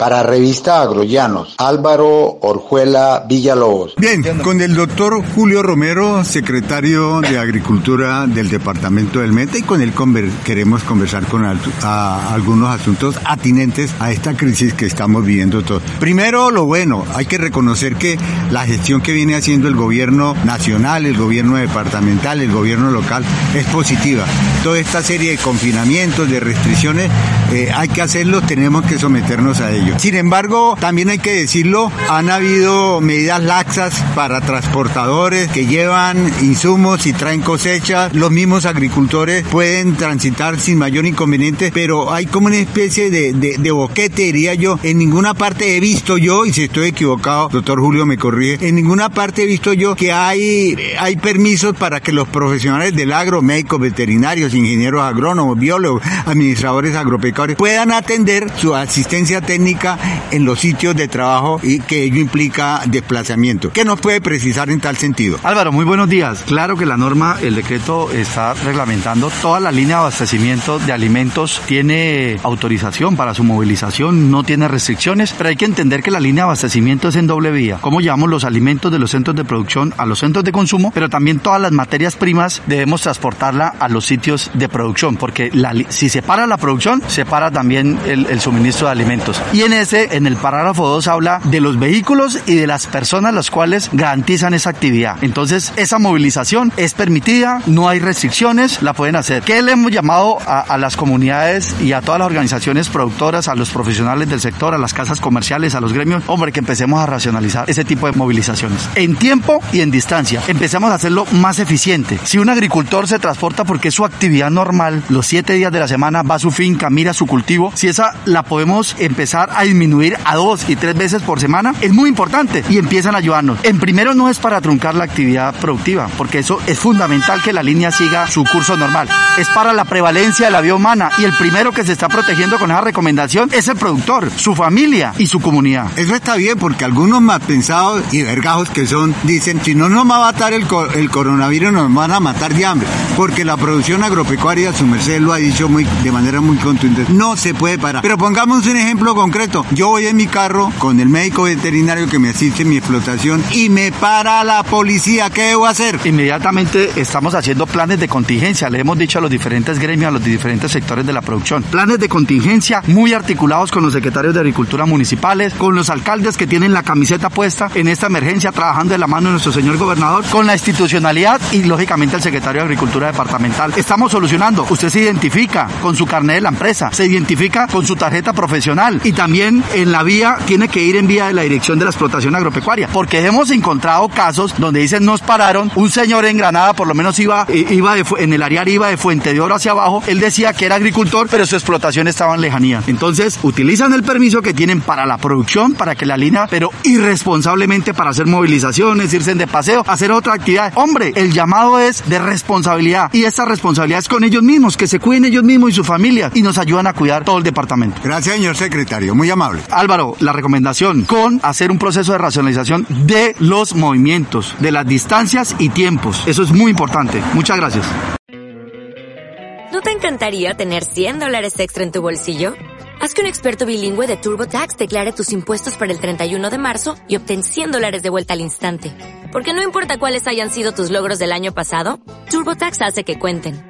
Para Revista Agrollanos, Álvaro Orjuela Villalobos. Bien, con el doctor Julio Romero, secretario de Agricultura del Departamento del Meta, y con él queremos conversar con algunos asuntos atinentes a esta crisis que estamos viviendo todos. Primero, lo bueno, hay que reconocer que la gestión que viene haciendo el gobierno nacional, el gobierno departamental, el gobierno local, es positiva. Toda esta serie de confinamientos, de restricciones, eh, hay que hacerlo, tenemos que someternos a ello. Sin embargo, también hay que decirlo, han habido medidas laxas para transportadores que llevan insumos y traen cosechas. Los mismos agricultores pueden transitar sin mayor inconveniente, pero hay como una especie de, boquete, diría yo. En ninguna parte he visto yo, y si estoy equivocado, doctor Julio me corrige, en ninguna parte he visto yo que hay, hay permisos para que los profesionales del agro, médicos, veterinarios, ingenieros agrónomos, biólogos, administradores agropecuarios, puedan atender su asistencia técnica en los sitios de trabajo y que ello implica desplazamiento. ¿Qué nos puede precisar en tal sentido? Álvaro, muy buenos días. Claro que la norma, el decreto está reglamentando toda la línea de abastecimiento de alimentos, tiene autorización para su movilización, no tiene restricciones, pero hay que entender que la línea de abastecimiento es en doble vía. ¿Cómo llevamos los alimentos de los centros de producción a los centros de consumo? Pero también todas las materias primas debemos transportarla a los sitios de producción, porque si se para la producción, se para también el, suministro de alimentos. En ese, en el parágrafo 2 habla de los vehículos y de las personas las cuales garantizan esa actividad. Entonces, esa movilización es permitida, no hay restricciones, la pueden hacer. ¿Qué le hemos llamado a, las comunidades y a todas las organizaciones productoras, a los profesionales del sector, a las casas comerciales, a los gremios? Hombre, que empecemos a racionalizar ese tipo de movilizaciones. En tiempo y en distancia. Empecemos a hacerlo más eficiente. Si un agricultor se transporta porque es su actividad normal, los siete días de la semana va a su finca, mira su cultivo, si esa la podemos empezar a disminuir a dos y tres veces por semana es muy importante y empiezan a ayudarnos. En primero no es para truncar la actividad productiva, porque eso es fundamental que la línea siga su curso normal. Es para la prevalencia de la vida humana y el primero que se está protegiendo con esa recomendación es el productor, su familia y su comunidad. Eso está bien porque algunos más pensados y vergajos que son dicen si no nos va a matar el, el coronavirus nos van a matar de hambre, porque la producción agropecuaria, su merced lo ha dicho muy, de manera muy contundente, no se puede parar. Pero pongamos un ejemplo concreto yo voy en mi carro con el médico veterinario que me asiste en mi explotación y me para la policía. ¿Qué debo hacer? Inmediatamente estamos haciendo planes de contingencia. Le hemos dicho a los diferentes gremios, a los diferentes sectores de la producción. Planes de contingencia muy articulados con los secretarios de Agricultura municipales, con los alcaldes que tienen la camiseta puesta en esta emergencia, trabajando de la mano de nuestro señor gobernador, con la institucionalidad y lógicamente el secretario de Agricultura departamental. Estamos solucionando. Usted se identifica con su carnet de la empresa, se identifica con su tarjeta profesional y también en la vía tiene que ir en vía de la dirección de la explotación agropecuaria, porque hemos encontrado casos donde dicen nos pararon, un señor en Granada por lo menos iba, iba en el área iba de Fuente de Oro hacia abajo, él decía que era agricultor, pero su explotación estaba en lejanía. Entonces utilizan el permiso que tienen para la producción, para que la línea, pero irresponsablemente para hacer movilizaciones, irse de paseo, hacer otra actividad. Hombre, el llamado es de responsabilidad y esta responsabilidad es con ellos mismos, que se cuiden ellos mismos y su familia y nos ayudan a cuidar todo el departamento. Gracias, señor secretario. Muy amable. Álvaro, la recomendación con hacer un proceso de racionalización de los movimientos, de las distancias y tiempos. Eso es muy importante. Muchas gracias. ¿No te encantaría tener 100 dólares extra en tu bolsillo? Haz que un experto bilingüe de TurboTax declare tus impuestos para el 31 de marzo y obtén 100 dólares de vuelta al instante. Porque no importa cuáles hayan sido tus logros del año pasado, TurboTax hace que cuenten.